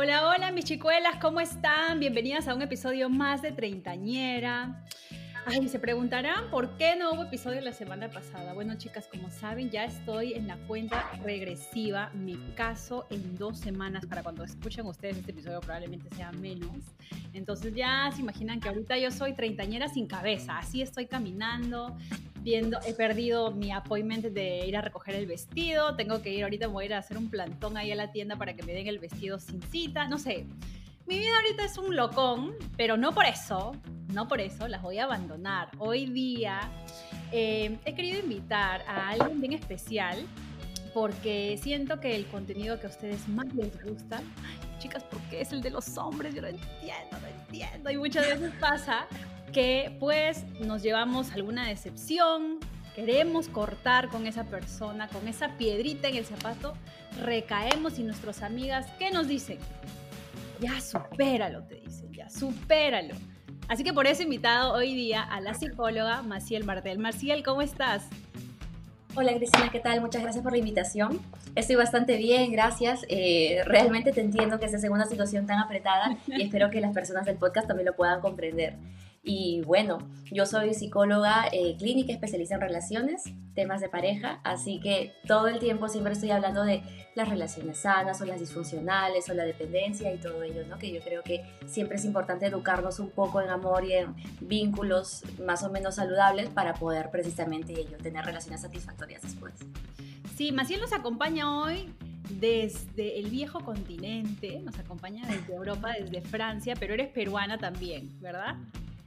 Hola, hola mis chicuelas, ¿cómo están? Bienvenidas a un episodio más de Treintañera. Ay, se preguntarán por qué no hubo episodio la semana pasada. Bueno, chicas, como saben, ya estoy en la cuenta regresiva. Me caso en dos semanas. Para cuando escuchen ustedes este episodio, probablemente sea menos. Entonces, ya se imaginan que ahorita yo soy treintañera sin cabeza. Así estoy caminando, viendo. He perdido mi appointment de ir a recoger el vestido. Tengo que ir ahorita, voy a ir a hacer un plantón ahí a la tienda para que me den el vestido sin cita. No sé. Mi vida ahorita es un locón, pero no por eso, no por eso las voy a abandonar. Hoy día eh, he querido invitar a alguien bien especial porque siento que el contenido que a ustedes más les gusta, chicas, porque es el de los hombres, yo no entiendo, no entiendo. Y muchas veces pasa que pues nos llevamos alguna decepción, queremos cortar con esa persona, con esa piedrita en el zapato, recaemos y nuestras amigas, ¿qué nos dicen? Ya supéralo, te dicen, ya supéralo. Así que por eso he invitado hoy día a la psicóloga Maciel Martel. Maciel, ¿cómo estás? Hola Cristina, ¿qué tal? Muchas gracias por la invitación. Estoy bastante bien, gracias. Eh, realmente te entiendo que estés en una situación tan apretada y espero que las personas del podcast también lo puedan comprender. Y bueno, yo soy psicóloga eh, clínica especialista en relaciones, temas de pareja, así que todo el tiempo siempre estoy hablando de las relaciones sanas o las disfuncionales o la dependencia y todo ello, ¿no? Que yo creo que siempre es importante educarnos un poco en amor y en vínculos más o menos saludables para poder precisamente ello, tener relaciones satisfactorias después. Sí, Maciel nos acompaña hoy desde el viejo continente, nos acompaña desde Europa, desde Francia, pero eres peruana también, ¿verdad?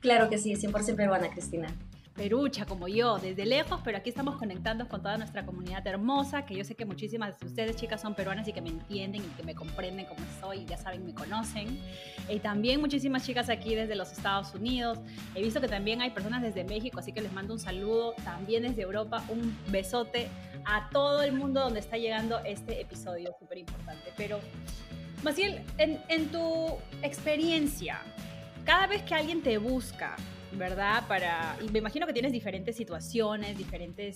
Claro que sí, 100% peruana, Cristina. Perucha como yo, desde lejos, pero aquí estamos conectando con toda nuestra comunidad hermosa, que yo sé que muchísimas de ustedes, chicas, son peruanas y que me entienden y que me comprenden como soy, y ya saben, me conocen. Y también muchísimas chicas aquí desde los Estados Unidos. He visto que también hay personas desde México, así que les mando un saludo. También desde Europa, un besote a todo el mundo donde está llegando este episodio súper importante. Pero, Maciel, en tu experiencia, cada vez que alguien te busca, ¿verdad? Para, me imagino que tienes diferentes situaciones, diferentes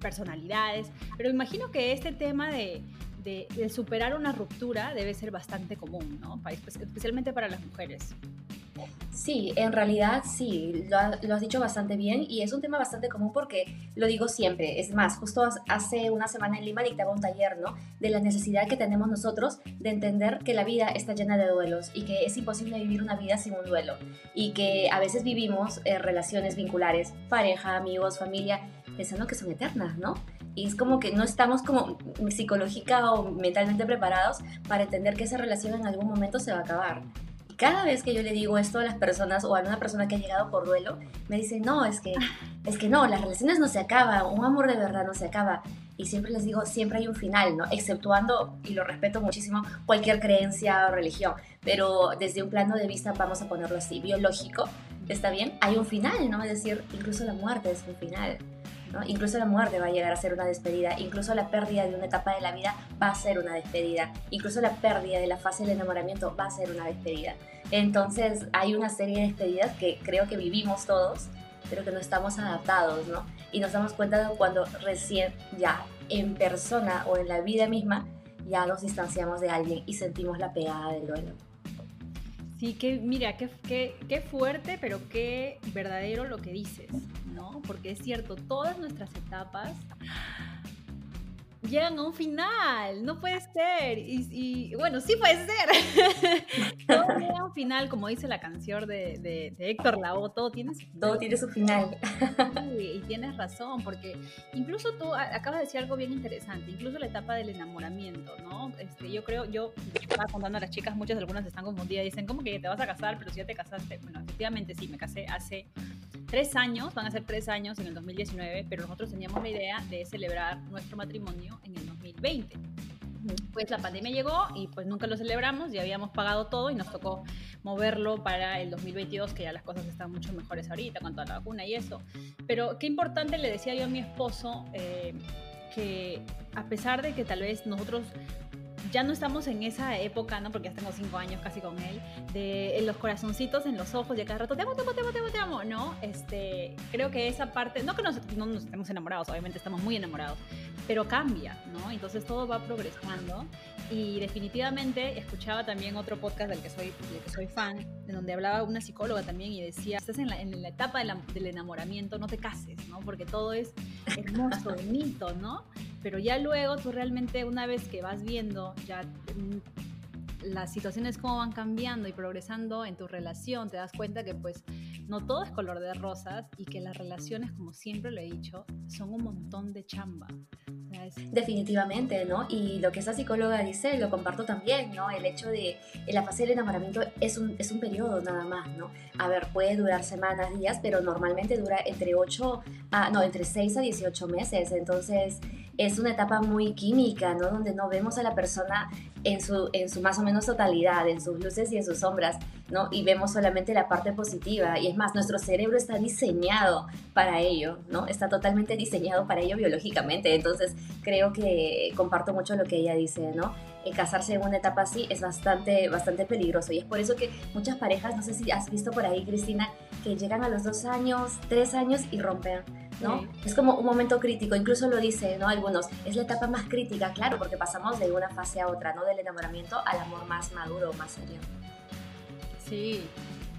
personalidades, pero me imagino que este tema de, de superar una ruptura debe ser bastante común, ¿no? Especialmente para las mujeres. Sí, en realidad sí, lo, has dicho bastante bien y es un tema bastante común porque lo digo siempre. Es más, justo hace una semana en Lima dictaba un taller, ¿no? De la necesidad que tenemos nosotros de entender que la vida está llena de duelos y que es imposible vivir una vida sin un duelo y que a veces vivimos eh, relaciones vinculares, pareja, amigos, familia, pensando que son eternas, ¿no? Y es como que no estamos como psicológica o mentalmente preparados para entender que esa relación en algún momento se va a acabar cada vez que yo le digo esto a las personas o a una persona que ha llegado por duelo, me dice, no, es que, es que no, las relaciones no se acaban, un amor de verdad no se acaba. Y siempre les digo, siempre hay un final, ¿no? Exceptuando, y lo respeto muchísimo, cualquier creencia o religión. Pero desde un plano de vista, vamos a ponerlo así, biológico, ¿está bien? Hay un final, ¿no? Es decir, incluso la muerte es un final. Incluso la muerte va a llegar a ser una despedida, incluso la pérdida de una etapa de la vida va a ser una despedida, incluso la pérdida de la fase del enamoramiento va a ser una despedida. Entonces hay una serie de despedidas que creo que vivimos todos, pero que no estamos adaptados, ¿no? Y nos damos cuenta de cuando recién ya en persona o en la vida misma ya nos distanciamos de alguien y sentimos la pegada del duelo. Sí, que mira, qué, qué, qué fuerte, pero qué verdadero lo que dices. Porque es cierto, todas nuestras etapas llegan a un final, no puede ser. Y, bueno, sí puede ser. todo llega a un final, como dice la canción de, de, Héctor Lavoe, todo tiene su final. Todo tiene su final. y tienes razón, porque incluso tú acabas de decir algo bien interesante, incluso la etapa del enamoramiento, ¿no? Este, yo creo, yo estaba contando a las chicas, muchas algunas están confundidas, dicen, ¿cómo que te vas a casar? Pero si ya te casaste, bueno, efectivamente sí, me casé hace tres años, van a ser tres años en el 2019, pero nosotros teníamos la idea de celebrar nuestro matrimonio en el 2020. Pues la pandemia llegó y pues nunca lo celebramos, ya habíamos pagado todo y nos tocó moverlo para el 2022, que ya las cosas están mucho mejores ahorita con toda la vacuna y eso. Pero qué importante le decía yo a mi esposo eh, que a pesar de que tal vez nosotros ya no estamos en esa época, ¿no? Porque ya tengo cinco años casi con él, de los corazoncitos en los ojos y a cada rato, te amo, te amo, te amo, te amo, te amo, ¿no? Este, creo que esa parte, no que no nos estemos enamorados, obviamente estamos muy enamorados, pero cambia, ¿no? Entonces todo va progresando y definitivamente escuchaba también otro podcast del que soy, del que soy fan, de donde hablaba una psicóloga también y decía, estás en la, en la etapa del enamoramiento, no te cases, ¿no? Porque todo es hermoso, bonito, ¿no? Pero ya luego tú realmente una vez que vas viendo ya mm, las situaciones cómo van cambiando y progresando en tu relación, te das cuenta que pues no todo es color de rosas y que las relaciones, como siempre lo he dicho, son un montón de chamba. Definitivamente, ¿no? Y lo que esa psicóloga dice, lo comparto también, ¿no? El hecho de la fase del enamoramiento es un, es un periodo nada más, ¿no? A ver, puede durar semanas, días, pero normalmente dura entre 8 a, no, entre 6 a 18 meses. Entonces, es una etapa muy química, ¿no? Donde no vemos a la persona en su, en su más o menos totalidad, en sus luces y en sus sombras, ¿no? Y vemos solamente la parte positiva. Y es más, nuestro cerebro está diseñado para ello, ¿no? Está totalmente diseñado para ello biológicamente. Entonces, creo que comparto mucho lo que ella dice, ¿no? Eh, casarse en una etapa así es bastante, bastante peligroso. Y es por eso que muchas parejas, no sé si has visto por ahí, Cristina, que llegan a los dos años, tres años y rompen ¿no? Es como un momento crítico, incluso lo dice, ¿no? Algunos, es la etapa más crítica, claro, porque pasamos de una fase a otra, ¿no? Del enamoramiento al amor más maduro, más serio. Sí,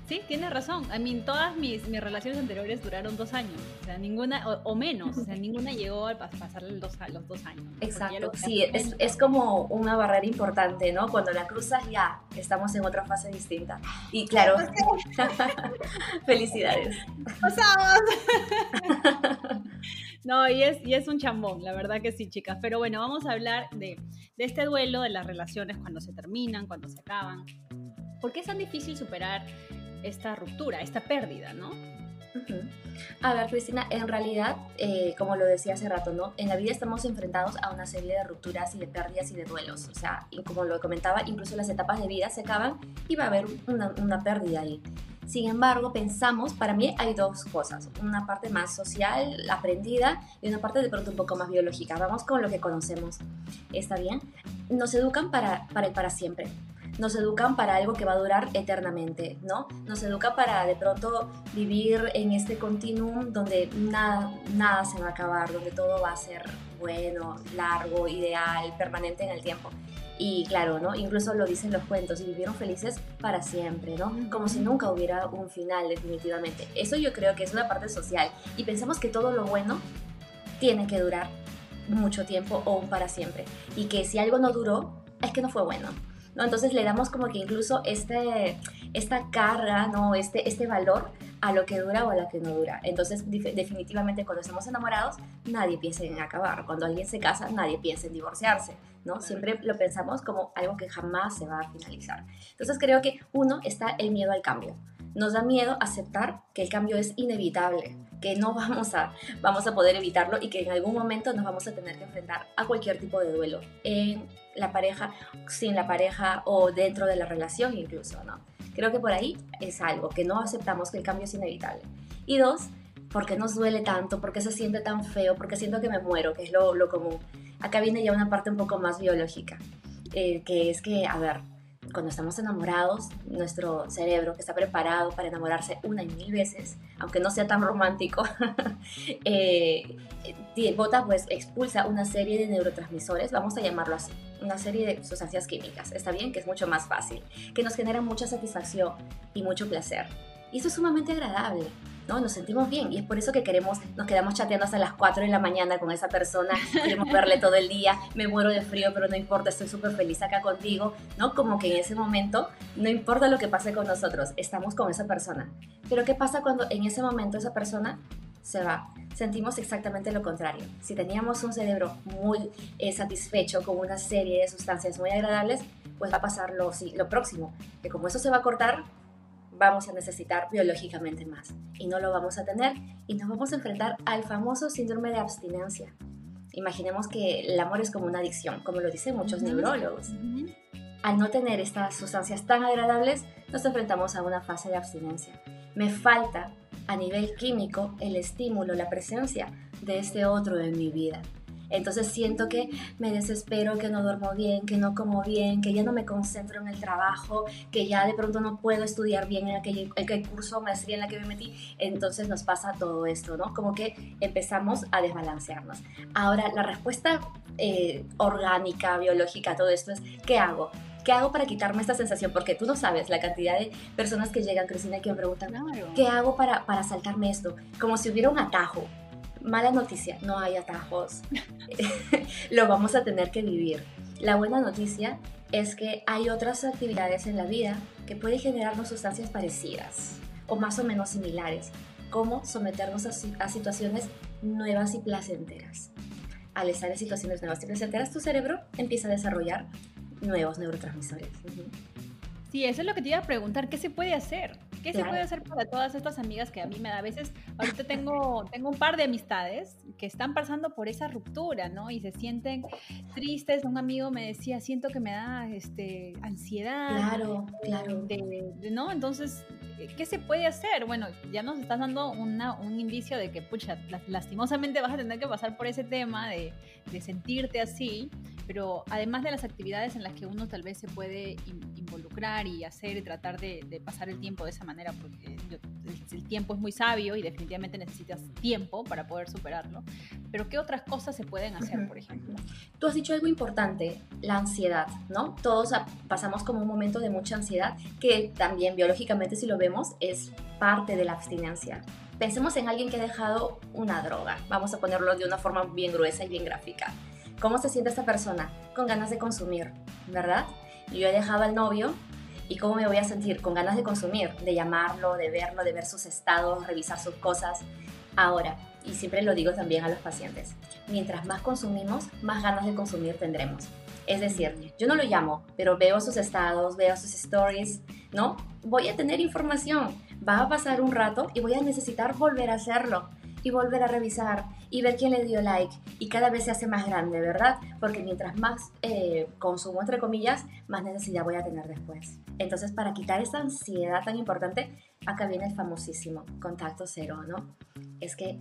Sí, tiene razón. A mí, todas mis, mis, relaciones anteriores duraron dos años, o sea, ninguna, o, menos, o sea, ninguna llegó a pasar los dos, los dos años. Exacto, sí, es, es, como una barrera importante, ¿no? Cuando la cruzas ya estamos en otra fase distinta. Y claro, felicidades. ¡Pasamos! No, y es, y es un chambón, la verdad que sí, chicas. Pero bueno, vamos a hablar de, de este duelo, de las relaciones cuando se terminan, cuando se acaban. ¿Por qué es tan difícil superar esta ruptura, esta pérdida, ¿no? A ver, Cristina, en realidad, eh, como lo decía hace rato, ¿no? En la vida estamos enfrentados a una serie de rupturas y de pérdidas y de duelos. O sea, y como lo comentaba, incluso las etapas de vida se acaban y va a haber una, una pérdida ahí. Sin embargo, pensamos, para mí hay dos cosas, una parte más social, aprendida, y una parte de pronto un poco más biológica. Vamos con lo que conocemos. ¿Está bien? Nos educan para, para, para siempre nos educan para algo que va a durar eternamente, ¿no? Nos educa para de pronto vivir en este continuum donde nada, nada se va a acabar, donde todo va a ser bueno, largo, ideal, permanente en el tiempo. Y claro, ¿no? Incluso lo dicen los cuentos, y vivieron felices para siempre, ¿no? Como si nunca hubiera un final definitivamente. Eso yo creo que es una parte social. Y pensamos que todo lo bueno tiene que durar mucho tiempo o para siempre. Y que si algo no duró, es que no fue bueno. ¿No? Entonces le damos como que incluso este, esta carga, ¿no? Este, este valor a lo que dura o a lo que no dura. Entonces, definitivamente cuando estamos enamorados, nadie piensa en acabar. Cuando alguien se casa, nadie piensa en divorciarse, ¿no? Siempre lo pensamos como algo que jamás se va a finalizar. Entonces, creo que uno está el miedo al cambio. Nos da miedo aceptar que el cambio es inevitable, que no vamos a, vamos a poder evitarlo y que en algún momento nos vamos a tener que enfrentar a cualquier tipo de duelo en la pareja, sin la pareja o dentro de la relación incluso, ¿no? Creo que por ahí es algo, que no aceptamos que el cambio es inevitable. Y dos, porque nos duele tanto? porque se siente tan feo? porque siento que me muero? Que es lo, lo común. Acá viene ya una parte un poco más biológica, eh, que es que, a ver, cuando estamos enamorados, nuestro cerebro que está preparado para enamorarse una y mil veces, aunque no sea tan romántico, eh, bota, pues expulsa una serie de neurotransmisores, vamos a llamarlo así, una serie de sustancias químicas, está bien, que es mucho más fácil, que nos genera mucha satisfacción y mucho placer. Y eso es sumamente agradable. ¿No? Nos sentimos bien y es por eso que queremos, nos quedamos chateando hasta las 4 de la mañana con esa persona, queremos verle todo el día, me muero de frío, pero no importa, estoy súper feliz acá contigo, ¿no? Como que en ese momento, no importa lo que pase con nosotros, estamos con esa persona. Pero ¿qué pasa cuando en ese momento esa persona se va? Sentimos exactamente lo contrario. Si teníamos un cerebro muy eh, satisfecho con una serie de sustancias muy agradables, pues va a pasar lo, lo próximo, que como eso se va a cortar, vamos a necesitar biológicamente más y no lo vamos a tener y nos vamos a enfrentar al famoso síndrome de abstinencia. Imaginemos que el amor es como una adicción, como lo dicen muchos neurólogos. Al no tener estas sustancias tan agradables, nos enfrentamos a una fase de abstinencia. Me falta a nivel químico el estímulo, la presencia de este otro en mi vida. Entonces siento que me desespero, que no duermo bien, que no como bien, que ya no me concentro en el trabajo, que ya de pronto no puedo estudiar bien en aquel, aquel curso maestría en la que me metí. Entonces nos pasa todo esto, ¿no? Como que empezamos a desbalancearnos. Ahora, la respuesta eh, orgánica, biológica, todo esto es, ¿qué hago? ¿Qué hago para quitarme esta sensación? Porque tú no sabes la cantidad de personas que llegan, Cristina, y que me preguntan, ¿qué hago para, para saltarme esto? Como si hubiera un atajo mala noticia, no hay atajos. Lo vamos a tener que vivir. La buena noticia es que hay otras actividades en la vida que pueden generarnos sustancias parecidas o más o menos similares, como someternos a, situaciones nuevas y placenteras. Al estar en situaciones nuevas y placenteras, tu cerebro empieza a desarrollar nuevos neurotransmisores. Sí, eso es lo que te iba a preguntar, ¿qué se puede hacer? ¿Qué se puede hacer para todas estas amigas que a mí me da? A veces, ahorita tengo, tengo un par de amistades que están pasando por esa ruptura, ¿no? Y se sienten tristes. Un amigo me decía, siento que me da este, ansiedad. Claro, claro. ¿No? Entonces, ¿qué se puede hacer? Bueno, ya nos estás dando una, un indicio de que, pucha, lastimosamente vas a tener que pasar por ese tema de, de sentirte así, pero además de las actividades en las que uno tal vez se puede involucrar y hacer y tratar de, de pasar el tiempo de esa manera, porque el, tiempo es muy sabio y definitivamente necesitas tiempo para poder superarlo, pero ¿qué otras cosas se pueden hacer, por ejemplo? Tú has dicho algo importante, la ansiedad, ¿no? Todos pasamos como un momento de mucha ansiedad, que también biológicamente si lo vemos es parte de la abstinencia. Pensemos en alguien que ha dejado una droga, vamos a ponerlo de una forma bien gruesa y bien gráfica. ¿Cómo se siente esta persona? Con ganas de consumir, ¿verdad? Yo he dejado al novio y cómo me voy a sentir con ganas de consumir, de llamarlo, de verlo, de ver sus estados, revisar sus cosas. Ahora, y siempre lo digo también a los pacientes, mientras más consumimos, más ganas de consumir tendremos. Es decir, yo no lo llamo, pero veo sus estados, veo sus stories, ¿no? Voy a tener información, va a pasar un rato y voy a necesitar volver a hacerlo y volver a revisar y ver quién le dio like y cada vez se hace más grande, ¿verdad? Porque mientras más eh, consumo, entre comillas, más necesidad voy a tener después. Entonces, para quitar esa ansiedad tan importante, acá viene el famosísimo contacto cero, ¿no? Es que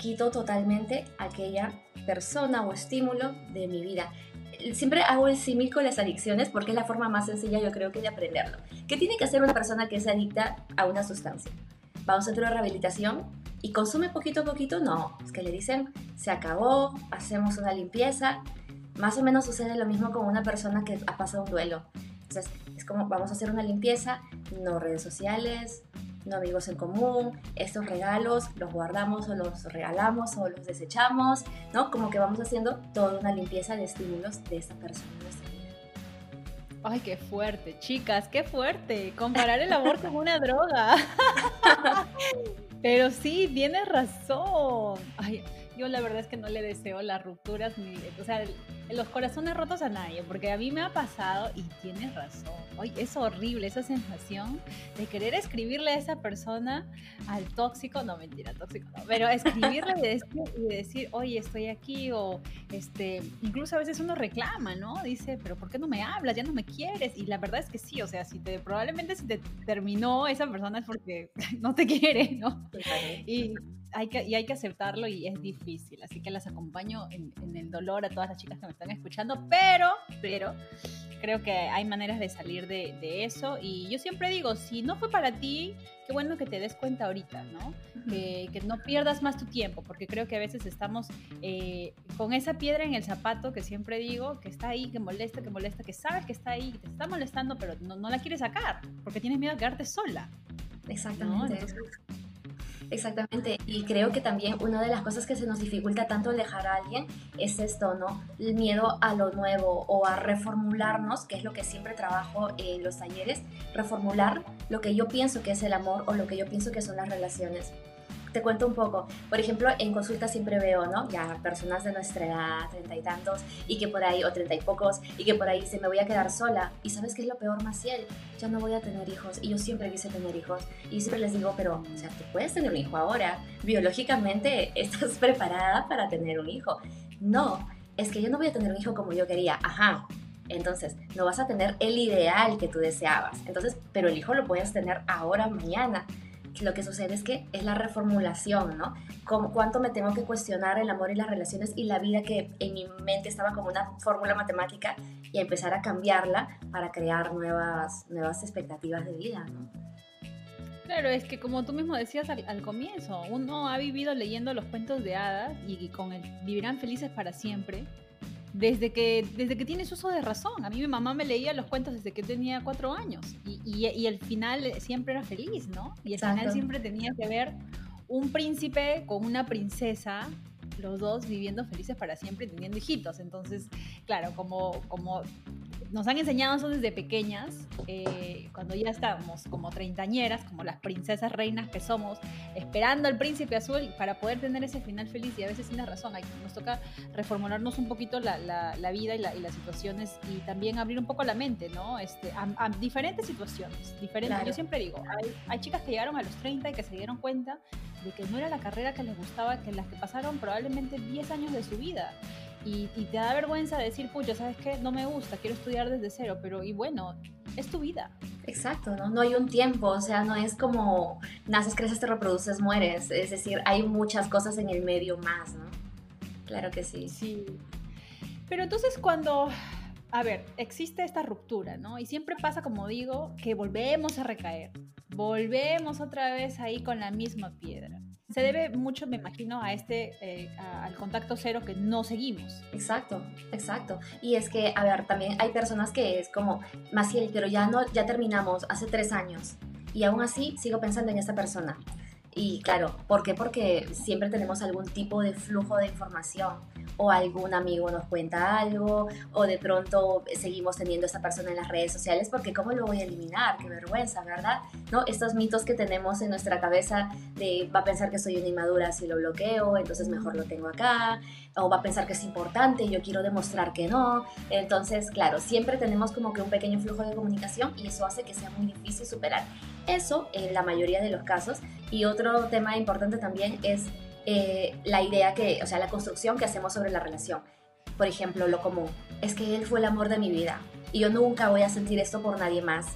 quito totalmente aquella persona o estímulo de mi vida. Siempre hago el símil con las adicciones porque es la forma más sencilla yo creo que de aprenderlo. ¿Qué tiene que hacer una persona que es adicta a una sustancia? Va a un centro de rehabilitación y consume poquito a poquito, no. Es que le dicen, se acabó, hacemos una limpieza. Más o menos sucede lo mismo con una persona que ha pasado un duelo. Entonces, es como, vamos a hacer una limpieza, no redes sociales, no amigos en común, estos regalos los guardamos o los regalamos o los desechamos, ¿no? Como que vamos haciendo toda una limpieza de estímulos de esta persona. Ay, qué fuerte, chicas, qué fuerte. Comparar el amor con una droga. Pero sí, tienes razón. Ay, yo la verdad es que no le deseo las rupturas ni, o sea, los corazones rotos a nadie, porque a mí me ha pasado y tienes razón. Oye, es horrible esa sensación de querer escribirle a esa persona, al tóxico, no mentira, tóxico no, pero escribirle y decir, y decir, oye, estoy aquí, o este, incluso a veces uno reclama, ¿no? Dice, pero ¿por qué no me hablas? Ya no me quieres. Y la verdad es que sí, o sea, si te, probablemente si te terminó esa persona es porque no te quiere, ¿no? Y hay que, y hay que aceptarlo y es difícil. Así que las acompaño en, el dolor a todas las chicas que me están escuchando, pero, pero creo que hay maneras de salir de, eso. Y yo siempre digo, si no fue para ti, qué bueno que te des cuenta ahorita, ¿no? que, no pierdas más tu tiempo, porque creo que a veces estamos eh, con esa piedra en el zapato que siempre digo, que está ahí, que molesta, que molesta, que sabes que está ahí, que te está molestando, pero no, no la quieres sacar, porque tienes miedo a quedarte sola. Exactamente. Exactamente, y creo que también una de las cosas que se nos dificulta tanto dejar a alguien es esto, ¿no? El miedo a lo nuevo o a reformularnos, que es lo que siempre trabajo en los talleres, reformular lo que yo pienso que es el amor o lo que yo pienso que son las relaciones te cuento un poco. Por ejemplo, en consulta siempre veo, ¿no? Ya personas de nuestra edad, treinta y tantos, y que por ahí, o treinta y pocos, y que por ahí se me voy a quedar sola. ¿Y sabes qué es lo peor, Maciel? Ya no voy a tener hijos. Y yo siempre quise tener hijos. Y siempre les digo, pero, o sea, tú puedes tener un hijo ahora. Biológicamente estás preparada para tener un hijo No, es que yo no voy a tener un hijo como yo quería. Ajá. Entonces, no vas a tener el ideal que tú deseabas. Entonces, pero el hijo lo puedes tener ahora, mañana lo que sucede es que es la reformulación, ¿no? ¿Cuánto me tengo que cuestionar el amor y las relaciones y la vida que en mi mente estaba como una fórmula matemática y empezar a cambiarla para crear nuevas, nuevas expectativas de vida, ¿no? Claro, es que como tú mismo decías al, comienzo, uno ha vivido leyendo los cuentos de hadas y, con el vivirán felices para siempre desde que, desde que tienes uso de razón. A mí mi mamá me leía los cuentos desde que tenía cuatro años y, y, el final siempre era feliz, ¿no? Y el final siempre tenía que ver un príncipe con una princesa, los dos viviendo felices para siempre y teniendo hijitos. Entonces, claro, como, como nos han enseñado eso desde pequeñas, eh, cuando ya estábamos como treintañeras, como las princesas reinas que somos, esperando al príncipe azul para poder tener ese final feliz. Y a veces tienes razón, nos toca reformularnos un poquito la, la, vida y, las situaciones y también abrir un poco la mente, ¿no? Este, a, diferentes situaciones. Diferentes. Yo siempre digo, hay, hay chicas que llegaron a los 30 y que se dieron cuenta de que no era la carrera que les gustaba, que las que pasaron probablemente 10 años de su vida y, te da vergüenza decir, pucha, ¿sabes qué? No me gusta, quiero estudiar desde cero, pero y bueno, es tu vida. Exacto, ¿no? No hay un tiempo, o sea, no es como naces, creces, te reproduces, mueres. Es decir, hay muchas cosas en el medio más, ¿no? Claro que sí. Sí. Pero entonces cuando, a ver, existe esta ruptura, ¿no? Y siempre pasa, como digo, que volvemos a recaer. Volvemos otra vez ahí con la misma piedra se debe mucho, me imagino, a este, eh, al contacto cero que no seguimos. Exacto, exacto. Y es que, a ver, también hay personas que es como, Maciel, pero ya no, ya terminamos hace tres años y aún así sigo pensando en esa persona. Y claro, ¿por qué? Porque siempre tenemos algún tipo de flujo de información o algún amigo nos cuenta algo o de pronto seguimos teniendo a esta persona en las redes sociales porque ¿cómo lo voy a eliminar? Qué vergüenza, ¿verdad? ¿No? Estos mitos que tenemos en nuestra cabeza de va a pensar que soy una inmadura si lo bloqueo, entonces mejor lo tengo acá, o va a pensar que es importante y yo quiero demostrar que no. Entonces, claro, siempre tenemos como que un pequeño flujo de comunicación y eso hace que sea muy difícil superar. Eso en la mayoría de los casos. Y otro tema importante también es eh, la idea que, o sea, la construcción que hacemos sobre la relación. Por ejemplo, lo común es que él fue el amor de mi vida y yo nunca voy a sentir esto por nadie más.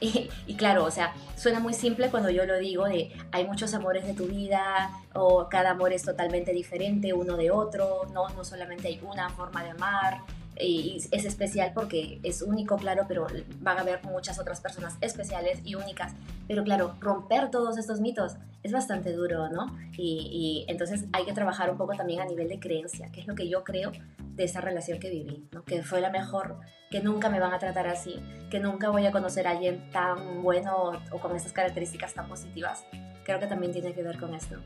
Y, claro, o sea, suena muy simple cuando yo lo digo de hay muchos amores de tu vida o cada amor es totalmente diferente uno de otro, no, no solamente hay una forma de amar, y es especial porque es único, claro, pero van a haber muchas otras personas especiales y únicas. Pero claro, romper todos estos mitos es bastante duro, ¿no? Y, entonces hay que trabajar un poco también a nivel de creencia, que es lo que yo creo de esa relación que viví, ¿no? Que fue la mejor, que nunca me van a tratar así, que nunca voy a conocer a alguien tan bueno o con esas características tan positivas. Creo que también tiene que ver con esto.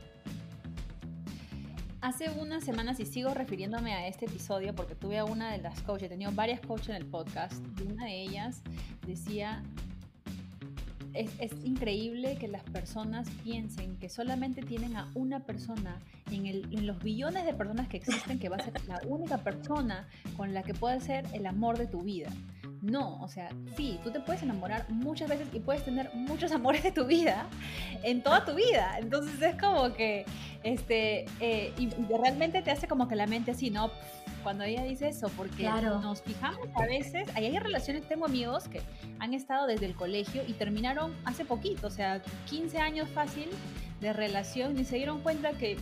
Hace unas semanas, y sigo refiriéndome a este episodio porque tuve a una de las coaches, he tenido varias coaches en el podcast, y una de ellas decía, es, es, increíble que las personas piensen que solamente tienen a una persona en, el, en, los billones de personas que existen que va a ser la única persona con la que puede ser el amor de tu vida. No, o sea, sí, tú te puedes enamorar muchas veces y puedes tener muchos amores de tu vida en toda tu vida. Entonces es como que, este, eh, y realmente te hace como que la mente así, ¿no? Cuando ella dice eso, porque nos fijamos a veces, ahí hay relaciones, tengo amigos que han estado desde el colegio y terminaron hace poquito, o sea, 15 años fácil de relación y se dieron cuenta que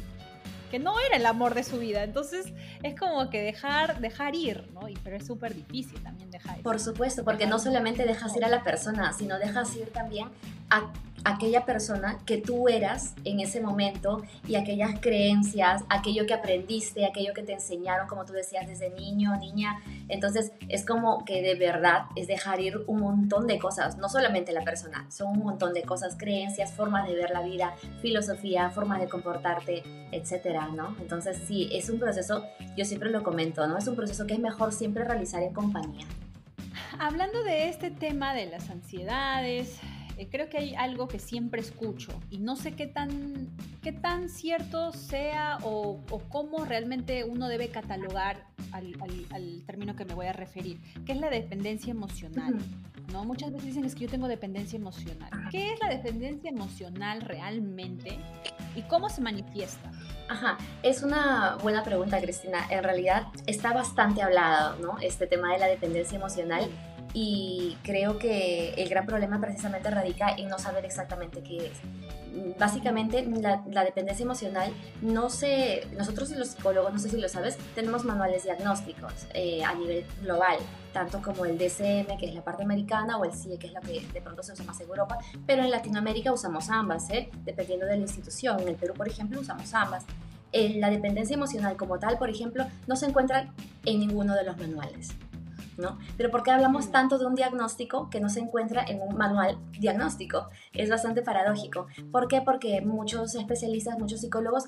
que no era el amor de su vida. Entonces es como que dejar, dejar ir, ¿no? Y, pero es súper difícil también dejar ir. Por supuesto, porque no solamente dejas ir a la persona, sino dejas ir también a aquella persona que tú eras en ese momento y aquellas creencias, aquello que aprendiste, aquello que te enseñaron, como tú decías, desde niño, niña. Entonces es como que de verdad es dejar ir un montón de cosas, no solamente la persona, son un montón de cosas, creencias, formas de ver la vida, filosofía, formas de comportarte, etcétera, ¿no? Entonces sí, es un proceso, yo siempre lo comento, ¿no? Es un proceso que es mejor siempre realizar en compañía. Hablando de este tema de las ansiedades, eh, creo que hay algo que siempre escucho y no sé qué tan, qué tan cierto sea o, cómo realmente uno debe catalogar al, término que me voy a referir, que es la dependencia emocional. ¿no? Muchas veces dicen es que yo tengo dependencia emocional. ¿Qué es la dependencia emocional realmente? Y cómo se manifiesta? Ajá, es una buena pregunta, Cristina. En realidad está bastante hablado, ¿no? Este tema de la dependencia emocional y creo que el gran problema precisamente radica en no saber exactamente qué es. Básicamente, la, dependencia emocional no se. Nosotros los psicólogos, no sé si lo sabes, tenemos manuales diagnósticos eh, a nivel global, tanto como el DSM, que es la parte americana, o el CIE, que es la que de pronto se usa más en Europa, pero en Latinoamérica usamos ambas, ¿eh? dependiendo de la institución. En el Perú, por ejemplo, usamos ambas. la dependencia emocional como tal, por ejemplo, no se encuentra en ninguno de los manuales. ¿No? Pero ¿por qué hablamos tanto de un diagnóstico que no se encuentra en un manual diagnóstico? Es bastante paradójico. ¿Por qué? Porque muchos especialistas, muchos psicólogos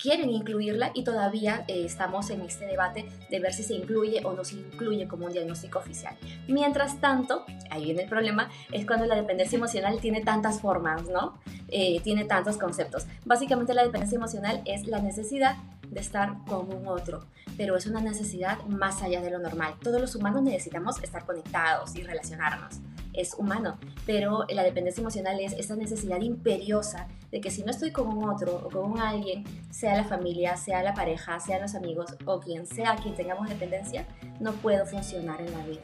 quieren incluirla y todavía eh, estamos en este debate de ver si se incluye o no se incluye como un diagnóstico oficial. Mientras tanto, ahí viene el problema, es cuando la dependencia emocional tiene tantas formas, ¿no? Eh, tiene tantos conceptos. Básicamente la dependencia emocional es la necesidad de estar con un otro, pero es una necesidad más allá de lo normal. Todos los humanos necesitamos estar conectados y relacionarnos. Es humano, pero la dependencia emocional es esa necesidad imperiosa de que si no estoy con un otro o con un alguien, sea la familia, sea la pareja, sean los amigos o quien sea quien tengamos dependencia, no puedo funcionar en la vida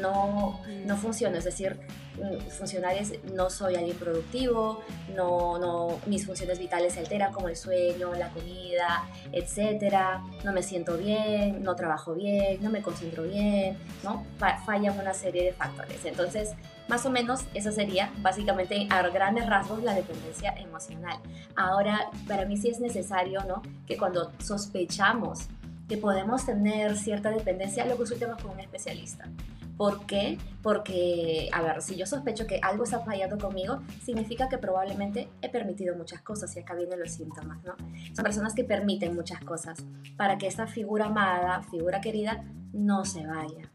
no, no funciona, es decir, mm, funcionar no soy alguien productivo, no, no, mis funciones vitales se alteran como el sueño, la comida, etcétera, no me siento bien, no trabajo bien, no me concentro bien, ¿no? Fallan una serie de factores. Entonces, más o menos eso sería básicamente a grandes rasgos la dependencia emocional. Ahora, para mí sí es necesario, ¿no? Que cuando sospechamos que podemos tener cierta dependencia, lo consultemos con un especialista. ¿Por qué? Porque, a ver, si yo sospecho que algo está fallando conmigo, significa que probablemente he permitido muchas cosas y acá vienen los síntomas, ¿no? Son personas que permiten muchas cosas para que esta figura amada, figura querida, no se vaya.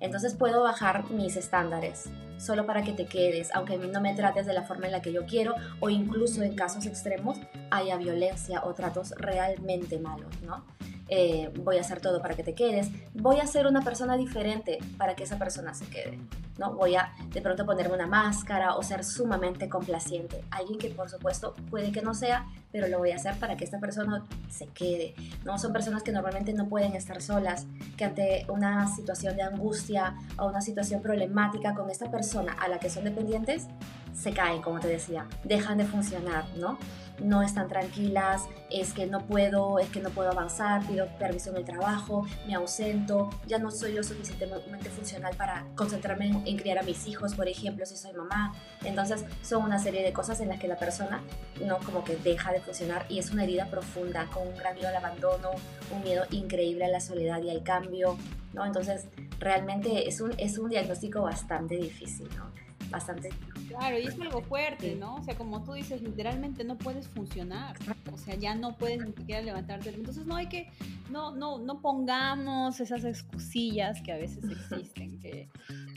Entonces puedo bajar mis estándares solo para que te quedes, aunque no me trates de la forma en la que yo quiero o incluso en casos extremos haya violencia o tratos realmente malos, ¿no? Eh, voy a hacer todo para que te quedes, voy a ser una persona diferente para que esa persona se quede, ¿no? Voy a de pronto ponerme una máscara o ser sumamente complaciente, alguien que por supuesto puede que no sea, pero lo voy a hacer para que esta persona se quede, ¿no? Son personas que normalmente no pueden estar solas, que ante una situación de angustia o una situación problemática con esta persona a la que son dependientes, se caen, como te decía, dejan de funcionar, ¿no? no están tranquilas, es que no puedo, es que no puedo avanzar, pido permiso en el trabajo, me ausento, ya no soy lo suficientemente funcional para concentrarme en, criar a mis hijos, por ejemplo, si soy mamá. Entonces son una serie de cosas en las que la persona no como que deja de funcionar y es una herida profunda con un gran miedo al abandono, un miedo increíble a la soledad y al cambio, ¿no? Entonces realmente es un, es un diagnóstico bastante difícil, ¿no? bastante. Claro, y es algo fuerte, ¿no? O sea, como tú dices, literalmente no puedes funcionar. O sea, ya no puedes ni siquiera levantarte. Entonces no hay que, no, no, no pongamos esas excusillas que a veces existen, que,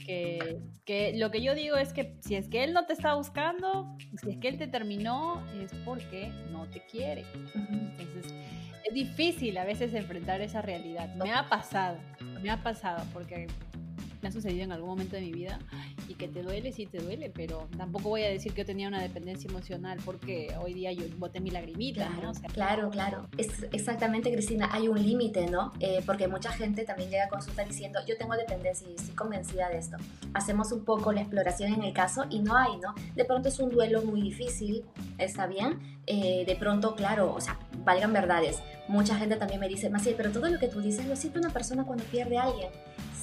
que, que, lo que yo digo es que si es que él no te está buscando, si es que él te terminó, es porque no te quiere. Entonces, es difícil a veces enfrentar esa realidad. Me ha pasado, me ha pasado, porque me ha sucedido en algún momento de mi vida y que te duele, sí te duele, pero tampoco voy a decir que yo tenía una dependencia emocional porque hoy día yo boté mi lagrimita, claro, claro, claro. Es exactamente, Cristina, hay un límite, ¿no? Eh, porque mucha gente también llega a consulta diciendo, yo tengo dependencia y estoy convencida de esto. Hacemos un poco la exploración en el caso y no hay, ¿no? De pronto es un duelo muy difícil, está bien. Eh, de pronto, claro, o sea, valgan verdades. Mucha gente también me dice, Maciel, pero todo lo que tú dices lo siente una persona cuando pierde a alguien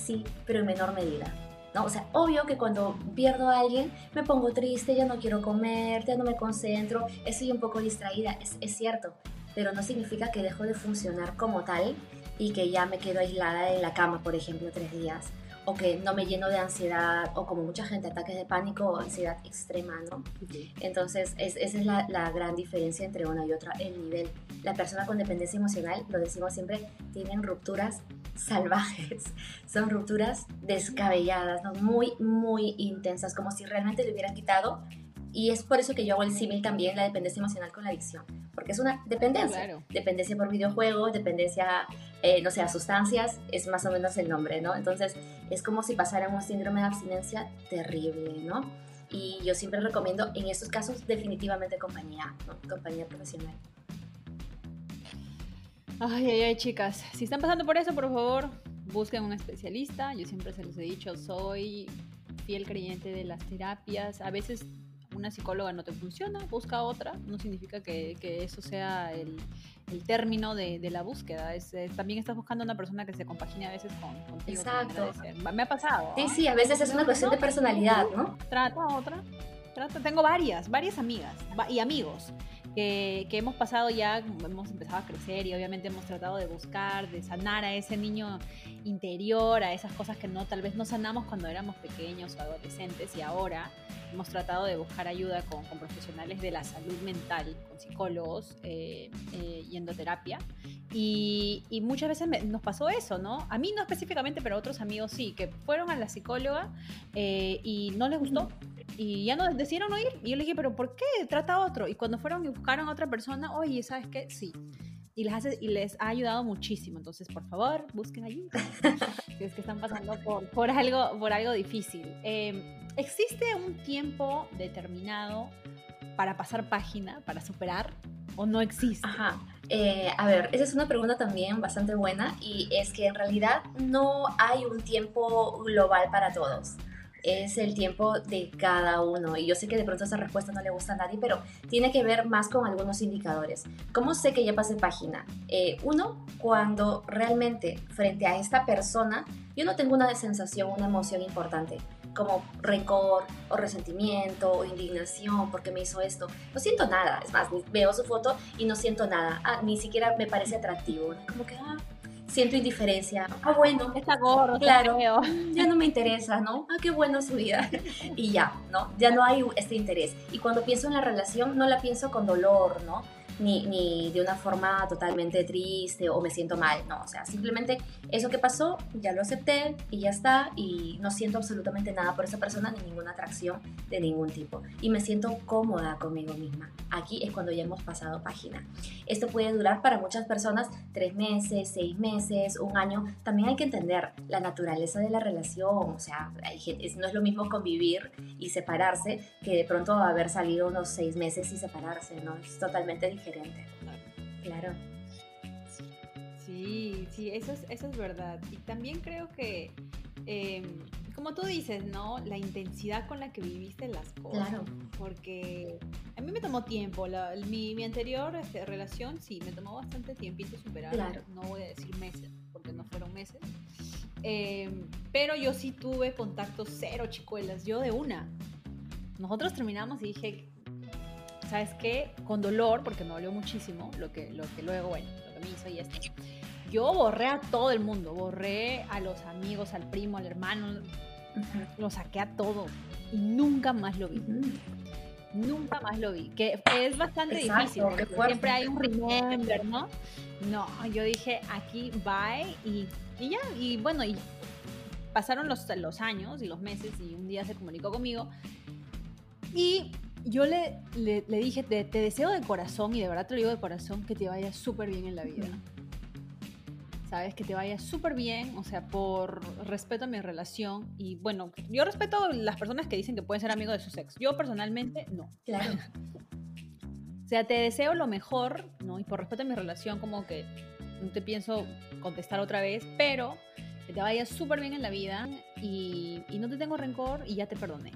sí, pero en menor medida. ¿No? O sea, obvio que cuando pierdo a alguien me pongo triste, ya no quiero comer, ya no me concentro, estoy un poco distraída, es, es cierto, pero no significa que dejo de funcionar como tal y que ya me quedo aislada en la cama, por ejemplo, tres días o que no me lleno de ansiedad o como mucha gente ataques de pánico o ansiedad extrema, ¿no? Entonces esa es la, la, gran diferencia entre una y otra, el nivel. La persona con dependencia emocional, lo decimos siempre, tienen rupturas salvajes, son rupturas descabelladas, ¿no? muy, muy intensas, como si realmente le hubieran quitado y es por eso que yo hago el símil también, la dependencia emocional con la adicción, porque es una dependencia. Dependencia por videojuegos, dependencia, eh, no sé, a sustancias, es más o menos el nombre, ¿no? Entonces, es como si pasara un síndrome de abstinencia terrible, ¿no? Y yo siempre recomiendo en estos casos definitivamente compañía, compañía profesional. Ay, ay, ay, chicas, si están pasando por eso, por favor, busquen un especialista. Yo siempre se los he dicho, soy fiel creyente de las terapias. A veces una psicóloga no te funciona, busca otra. No significa que, que eso sea el, el término de, de, la búsqueda. Es, también estás buscando una persona que se compagine a veces con, contigo. Exacto. Me ha pasado. Sí, sí, a veces es una cuestión de personalidad, ¿no? Trata otra. Trata. Tengo varias, varias amigas y amigos que, hemos pasado ya, hemos empezado a crecer y obviamente hemos tratado de buscar, de sanar a ese niño interior, a esas cosas que no tal vez no sanamos cuando éramos pequeños o adolescentes y ahora hemos tratado de buscar ayuda con, profesionales de la salud mental, con psicólogos eh, eh, y endoterapia. Y, muchas veces nos pasó eso, ¿no? A mí no específicamente, pero a otros amigos sí, que fueron a la psicóloga eh, y no les gustó y ya no decidieron no ir. Y yo le dije, pero ¿por qué? Trata a otro. Y cuando fueron y buscaron a otra persona, oye, ¿sabes qué? Sí. Y les, hace, y les ha ayudado muchísimo. Entonces, por favor, busquen ayuda. si es que están pasando por, por, algo, por algo difícil. Em, ¿Existe un tiempo determinado para pasar página, para superar? ¿O no existe? Ajá. Eh, a ver, esa es una pregunta también bastante buena y es que en realidad no hay un tiempo global para todos es el tiempo de cada uno. Y yo sé que de pronto esa respuesta no le gusta a nadie, pero tiene que ver más con algunos indicadores. ¿Cómo sé que ya pasé página? Eh, uno, cuando realmente frente a esta persona yo no tengo una sensación, una emoción importante como rencor o resentimiento o indignación porque me hizo esto. No siento nada. Es más, veo su foto y no siento nada. Ah, ni siquiera me parece atractivo. Como que, ah, siento indiferencia. Ah, bueno. Está gordo, claro. Ya no me interesa, ¿no? Ah, qué bueno su vida. y ya, ¿no? Ya no hay este interés. Y cuando pienso en la relación, no la pienso con dolor, ¿no? Ni, ni, de una forma totalmente triste o me siento mal, no, o sea, simplemente eso que pasó, ya lo acepté y ya está y no siento absolutamente nada por esa persona ni ninguna atracción de ningún tipo y me siento cómoda conmigo misma. Aquí es cuando ya hemos pasado página. Esto puede durar para muchas personas tres meses, seis meses, un año. También hay que entender la naturaleza de la relación, o sea, no es lo mismo convivir y separarse que de pronto haber salido unos seis meses y separarse, ¿no? Es totalmente diferente Claro. Sí, sí, eso es, eso es verdad. Y también creo que, em, como tú dices, ¿no? La intensidad con la que viviste las cosas. Claro. Porque a mí me tomó tiempo. mi, anterior este, relación, sí, me tomó bastante tiempito superar. Claro. No voy a decir meses, porque no fueron meses. Em, pero yo sí tuve contacto cero, chicuelas. Yo de una. Nosotros terminamos y dije, ¿sabes qué? Con dolor, porque me dolió muchísimo lo que, lo que luego, bueno, lo que me hizo y esto. Yo borré a todo el mundo, borré a los amigos, al primo, al hermano, lo saqué a todo y nunca más lo vi. Nunca más lo vi, que es bastante difícil, porque siempre hay un remember, ¿no? No, yo dije aquí bye y, y ya, y bueno, y pasaron los, los años y los meses y un día se comunicó conmigo y yo le, le, dije, te, deseo de corazón, y de verdad te lo digo de corazón, que te vaya súper bien en la vida. ¿Sabes? Que te vaya súper bien, o sea, por respeto a mi relación. Y bueno, yo respeto a las personas que dicen que pueden ser amigos de su sexo. Yo personalmente, no. Claro. o sea, te deseo lo mejor, ¿no? Y por respeto a mi relación, como que no te pienso contestar otra vez, pero que te vaya súper bien en la vida y, y no te tengo rencor y ya te perdoné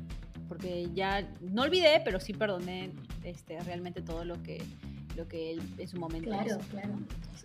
porque ya no olvidé, pero sí perdoné este, realmente todo lo que, lo que él en su momento Claro, claro.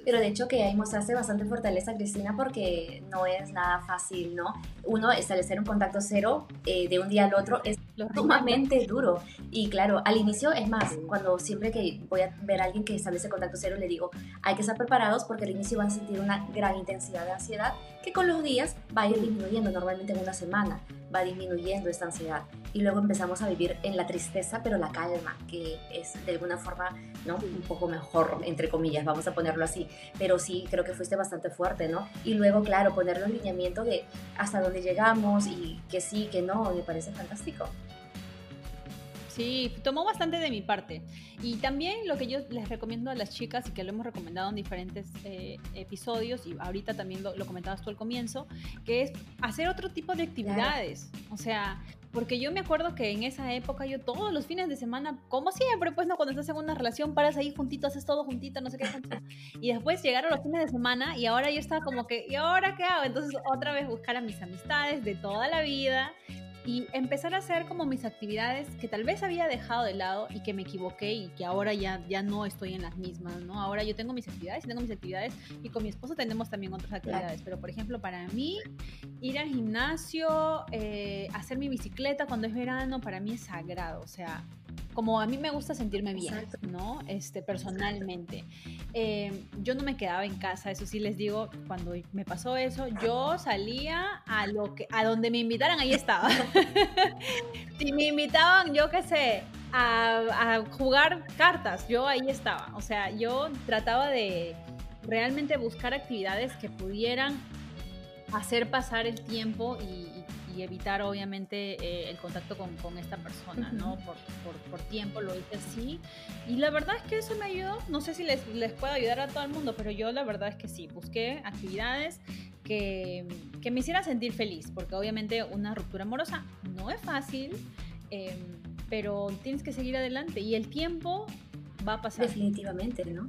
pero de hecho que ahí mostraste bastante fortaleza, Cristina, porque no es nada fácil, ¿no? Uno, establecer un contacto cero eh, de un día al otro es sumamente duro. Y claro, al inicio, es más, cuando siempre que voy a ver a alguien que establece contacto cero, le digo, hay que estar preparados porque al inicio van a sentir una gran intensidad de ansiedad que con los días va a ir disminuyendo, normalmente en una semana va disminuyendo esta ansiedad y luego empezamos a vivir en la tristeza, pero la calma, que es de alguna forma ¿no? un poco mejor, entre comillas, vamos a ponerlo así, pero sí, creo que fuiste bastante fuerte, ¿no? Y luego, claro, poner los lineamientos de hasta dónde llegamos y que sí, que no, me parece fantástico. Sí, tomó bastante de mi parte. Y también lo que yo les recomiendo a las chicas y que lo hemos recomendado en diferentes eh, episodios, y ahorita también lo, comentabas tú al comienzo, que es hacer otro tipo de actividades. O sea, Porque yo me acuerdo que en esa época yo todos los fines de semana, como siempre, pues no, cuando estás en una relación, paras ahí juntito, haces todo juntito, no sé qué. Y después llegaron los fines de semana y ahora yo estaba como que, ¿y ahora qué hago? Entonces otra vez buscar a mis amistades de toda la vida y empezar a hacer como mis actividades que tal vez había dejado de lado y que me equivoqué y que ahora ya, ya no estoy en las mismas, ¿no? Ahora yo tengo mis actividades y tengo mis actividades y con mi esposo tenemos también otras actividades, pero por ejemplo para mí ir al gimnasio, eh, hacer mi bicicleta cuando es verano, para mí es sagrado, o sea, como a mí me gusta sentirme bien, ¿no? Este, personalmente. Eh, yo no me quedaba en casa, eso sí les digo, cuando me pasó eso, yo salía a lo que, a donde me invitaran, ahí estaba. si me invitaban, yo qué sé, a, a jugar cartas, yo ahí estaba. O sea, yo trataba de realmente buscar actividades que pudieran hacer pasar el tiempo y, evitar obviamente eh, el contacto con, con esta persona, ¿no? Por, por, por, tiempo lo hice así. Y la verdad es que eso me ayudó. No sé si les, les puedo ayudar a todo el mundo, pero yo la verdad es que sí, busqué actividades que, que me hicieran sentir feliz, porque obviamente una ruptura amorosa no es fácil, eh, pero tienes que seguir adelante y el tiempo va a pasar. Definitivamente, ¿no?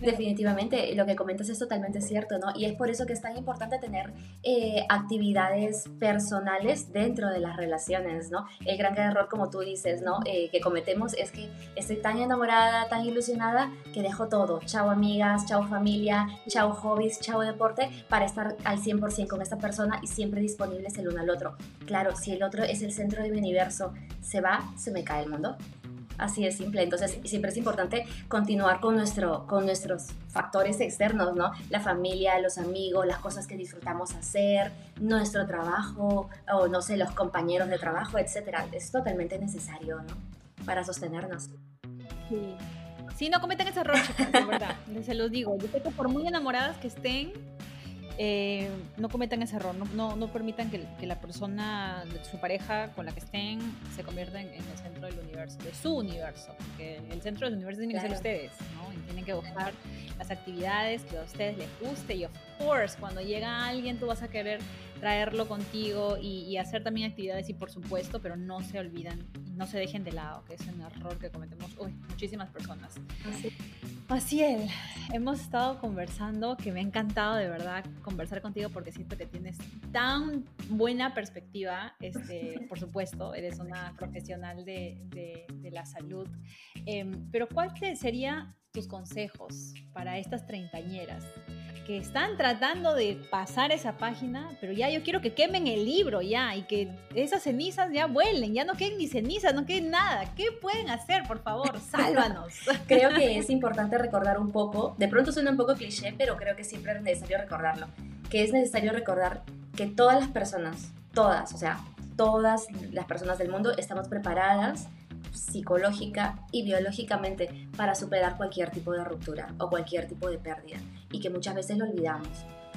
Definitivamente, lo que comentas es totalmente cierto, ¿no? Y es por eso que es tan importante tener eh, actividades personales dentro de las relaciones, ¿no? El gran error, como tú dices, ¿no? Eh, que cometemos es que estoy tan enamorada, tan ilusionada, que dejo todo. Chao amigas, chao familia, chao hobbies, chao deporte, para estar al 100% con esta persona y siempre disponibles el uno al otro. Claro, si el otro es el centro de mi universo, se va, se me cae el mundo. Así de simple. Entonces, siempre es importante continuar con, nuestro, con nuestros factores externos, ¿no? La familia, los amigos, las cosas que disfrutamos hacer, nuestro trabajo, o no sé, los compañeros de trabajo, etcétera. Es totalmente necesario, ¿no? Para sostenernos. Sí. Sí, no cometen ese error, chicas, de verdad. Se los digo. Yo sé que por muy enamoradas que estén, eh, no cometan ese error, no, no, permitan que, que, la persona, su pareja con la que estén, se convierta en, el centro del universo, de su universo, porque el centro del universo tiene que ser ustedes, ¿no? Y tienen que buscar las actividades que a ustedes les guste y, of course, cuando llega alguien, tú vas a querer traerlo contigo y, hacer también actividades y por supuesto, pero no se olvidan y no se dejen de lado, que es un error que cometemos uy, muchísimas personas. Así. es, hemos estado conversando, que me ha encantado de verdad conversar contigo porque siento que tienes tan buena perspectiva, este, por supuesto, eres una profesional de, de, la salud, em, pero ¿cuál serían tus consejos para estas treintañeras? que están tratando de pasar esa página, pero ya yo quiero que quemen el libro ya y que esas cenizas ya vuelen, ya no queden ni cenizas, no queden nada. ¿Qué pueden hacer, por favor? Sálvanos. creo que es importante recordar un poco, de pronto suena un poco cliché, pero creo que siempre es necesario recordarlo, que es necesario recordar que todas las personas, todas, o sea, todas las personas del mundo estamos preparadas psicológica y biológicamente para superar cualquier tipo de ruptura o cualquier tipo de pérdida y que muchas veces lo olvidamos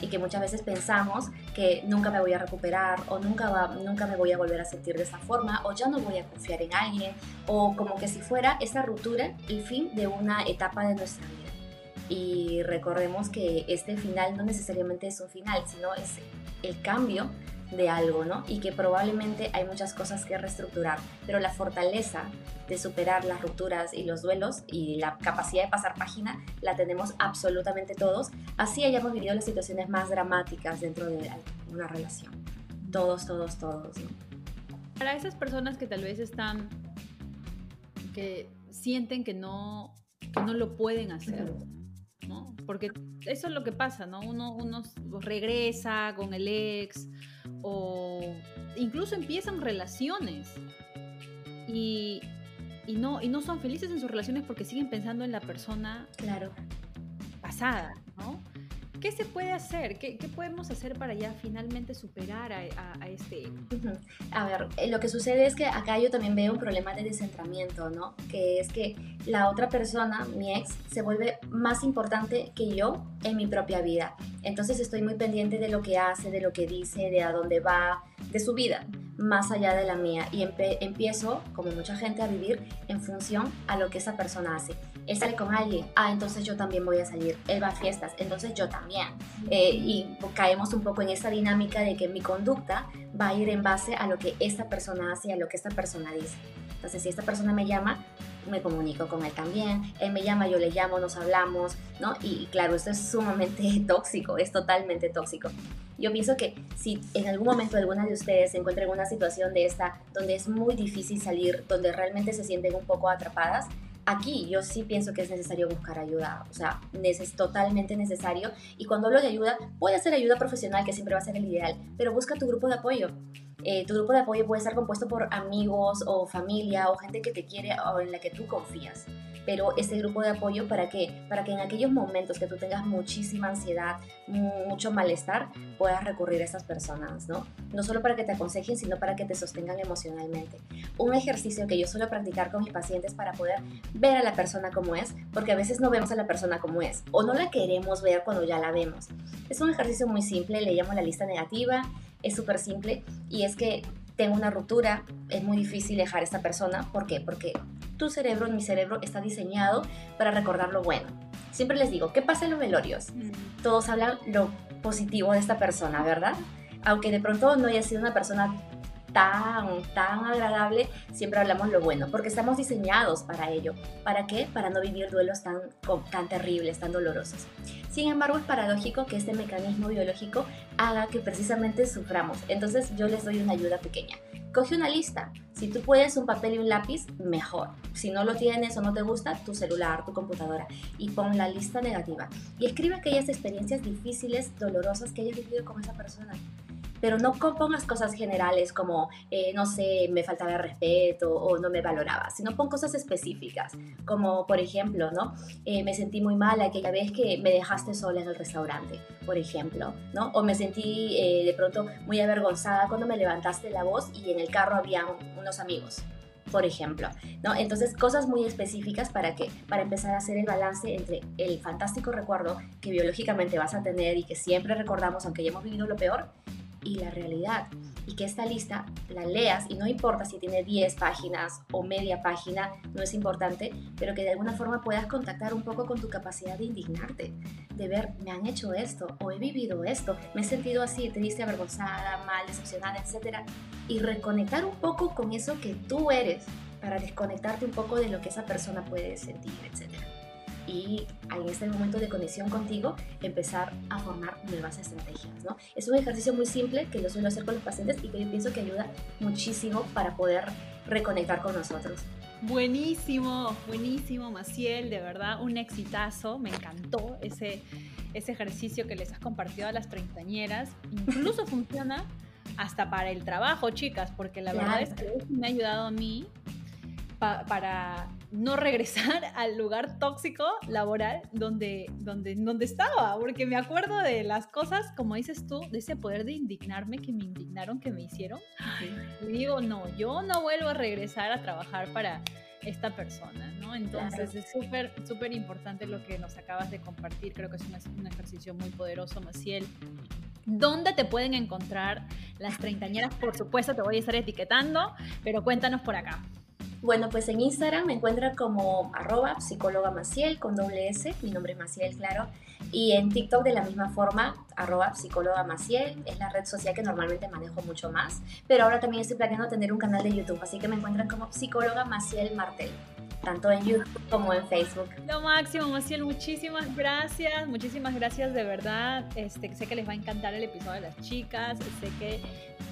y que muchas veces pensamos que nunca me voy a recuperar o nunca, va, nunca me voy a volver a sentir de esa forma o ya no voy a confiar en alguien o como que si fuera esa ruptura el fin de una etapa de nuestra vida. Y recordemos que este final no necesariamente es un final, sino es el cambio de algo, ¿no? Y que probablemente hay muchas cosas que reestructurar, pero la fortaleza de superar las rupturas y los duelos y la capacidad de pasar página la tenemos absolutamente todos, así hayamos vivido las situaciones más dramáticas dentro de una relación. Todos, todos, todos. Para esas personas que tal vez están, que sienten que no, que no lo pueden hacer. ¿no? Porque eso es lo que pasa, ¿no? Uno, uno regresa con el ex o incluso empiezan relaciones y, y, no, y no son felices en sus relaciones porque siguen pensando en la persona claro. pasada, ¿no? ¿Qué se puede hacer? ¿Qué, qué podemos hacer para ya finalmente superar a, a, este? A ver, eh, lo que sucede es que acá yo también veo un problema de descentramiento, ¿no? Que es que la otra persona, mi ex, se vuelve más importante que yo en mi propia vida. Entonces estoy muy pendiente de lo que hace, de lo que dice, de a dónde va, de su vida más allá de la mía y empiezo, como mucha gente, a vivir en función a lo que esa persona hace. Él sale con alguien, ah, entonces yo también voy a salir. Él va a fiestas, entonces yo también. Eh, y caemos un poco en esa dinámica de que mi conducta va a ir en base a lo que esta persona hace y a lo que esta persona dice. Entonces, si esta persona me llama, me comunico con él también. Él me llama, yo le llamo, nos hablamos, ¿no? Y claro, esto es sumamente tóxico, es totalmente tóxico. Yo pienso que si en algún momento alguna de ustedes se encuentra en una situación de esta donde es muy difícil salir, donde realmente se sienten un poco atrapadas, aquí yo sí pienso que es necesario buscar ayuda, o sea, es totalmente necesario. Y cuando hablo de ayuda, puede ser ayuda profesional, que siempre va a ser el ideal, pero busca tu grupo de apoyo. Eh, tu grupo de apoyo puede estar compuesto por amigos o familia o gente que te quiere o en la que tú confías. Pero ese grupo de apoyo, ¿para qué? Para que en aquellos momentos que tú tengas muchísima ansiedad, mucho malestar, puedas recurrir a esas personas, ¿no? No solo para que te aconsejen, sino para que te sostengan emocionalmente. Un ejercicio que yo suelo practicar con mis pacientes para poder ver a la persona como es, porque a veces no vemos a la persona como es, o no la queremos ver cuando ya la vemos. Es un ejercicio muy simple, le llamo la lista negativa es súper simple y es que tengo una ruptura, es muy difícil dejar a esta persona. ¿Por qué? Porque tu cerebro, mi cerebro, está diseñado para recordar lo bueno. Siempre les digo, ¿qué pasa en los velorios? Mm. Todos hablan lo positivo de esta persona, ¿verdad? Aunque de pronto no haya sido una persona tan, tan agradable, siempre hablamos lo bueno, porque estamos diseñados para ello. ¿Para qué? Para no vivir duelos tan, tan terribles, tan dolorosos. Sin embargo, es paradójico que este mecanismo biológico haga que precisamente suframos. Entonces yo les doy una ayuda pequeña. Coge una lista. Si tú puedes un papel y un lápiz, mejor. Si no lo tienes o no te gusta, tu celular, tu computadora. Y pon la lista negativa. Y escribe aquellas experiencias difíciles, dolorosas que hayas vivido con esa persona pero no pongas cosas generales como, eh, no sé, me faltaba respeto o no me valoraba, sino pon cosas específicas, como por ejemplo, ¿no? Eh, me sentí muy mal aquella vez que me dejaste sola en el restaurante, por ejemplo, ¿no? O me sentí eh, de pronto muy avergonzada cuando me levantaste la voz y en el carro había unos amigos, por ejemplo, ¿no? Entonces, cosas muy específicas para que para empezar a hacer el balance entre el fantástico recuerdo que biológicamente vas a tener y que siempre recordamos aunque ya hemos vivido lo peor y la realidad. Y que esta lista la leas y no importa si tiene 10 páginas o media página, no es importante, pero que de alguna forma puedas contactar un poco con tu capacidad de indignarte, de ver, me han hecho esto o he vivido esto, me he sentido así, triste, avergonzada, mal, decepcionada, etc. Y reconectar un poco con eso que tú eres para desconectarte un poco de lo que esa persona puede sentir, etcétera y en este momento de conexión contigo empezar a formar nuevas estrategias. ¿no? Es un ejercicio muy simple que lo suelo hacer con los pacientes y que yo pienso que ayuda muchísimo para poder reconectar con nosotros. Buenísimo, buenísimo, Maciel, de verdad, un exitazo, me encantó ese, ese ejercicio que les has compartido a las treintañeras, incluso funciona hasta para el trabajo, chicas, porque la verdad es que me ha ayudado a mí para no regresar al lugar tóxico laboral donde, donde, donde estaba, porque me acuerdo de las cosas, como dices tú, de ese poder de indignarme que me indignaron, que me hicieron. Y digo, no, yo no vuelvo a regresar a trabajar para esta persona, ¿no? Entonces es súper, súper importante lo que nos acabas de compartir, creo que es un, un ejercicio muy poderoso, Maciel. ¿Dónde te pueden encontrar las treintañeras? Por supuesto, te voy a estar etiquetando, pero cuéntanos por acá. Bueno, pues en Instagram me encuentran como arroba psicóloga Maciel con doble S, mi nombre es Maciel, claro, y en TikTok de la misma forma, arroba psicóloga Maciel, es la red social que normalmente manejo mucho más, pero ahora también estoy planeando tener un canal de YouTube, así que me encuentran como psicóloga Maciel Martel tanto en YouTube como en Facebook. Lo máximo, Maciel, muchísimas gracias, muchísimas gracias de verdad. Este, sé que les va a encantar el episodio de las chicas, sé que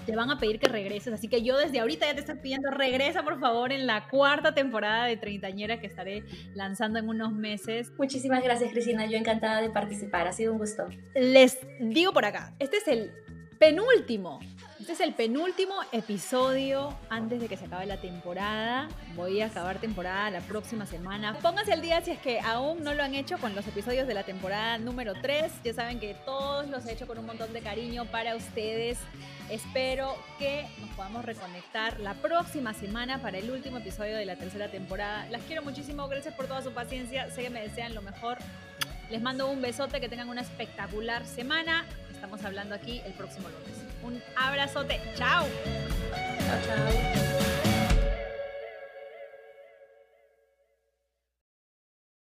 te van a pedir que regreses. Así que yo desde ahorita ya te estoy pidiendo, regresa por favor en la cuarta temporada de Treintañera que estaré lanzando en unos meses. Muchísimas gracias, Cristina. Yo encantada de participar. Ha sido un gusto. Les digo por acá, este es el penúltimo este es el penúltimo episodio antes de que se acabe la temporada. Voy a acabar temporada la próxima semana. Pónganse al día si es que aún no lo han hecho con los episodios de la temporada número 3. Ya saben que todos los he hecho con un montón de cariño para ustedes. Espero que nos podamos reconectar la próxima semana para el último episodio de la tercera temporada. Las quiero muchísimo. Gracias por toda su paciencia. Sé que me desean lo mejor. Les mando un besote, que tengan una espectacular semana. Estamos hablando aquí el próximo lunes. Un abrazote. Chao. Chao, chao.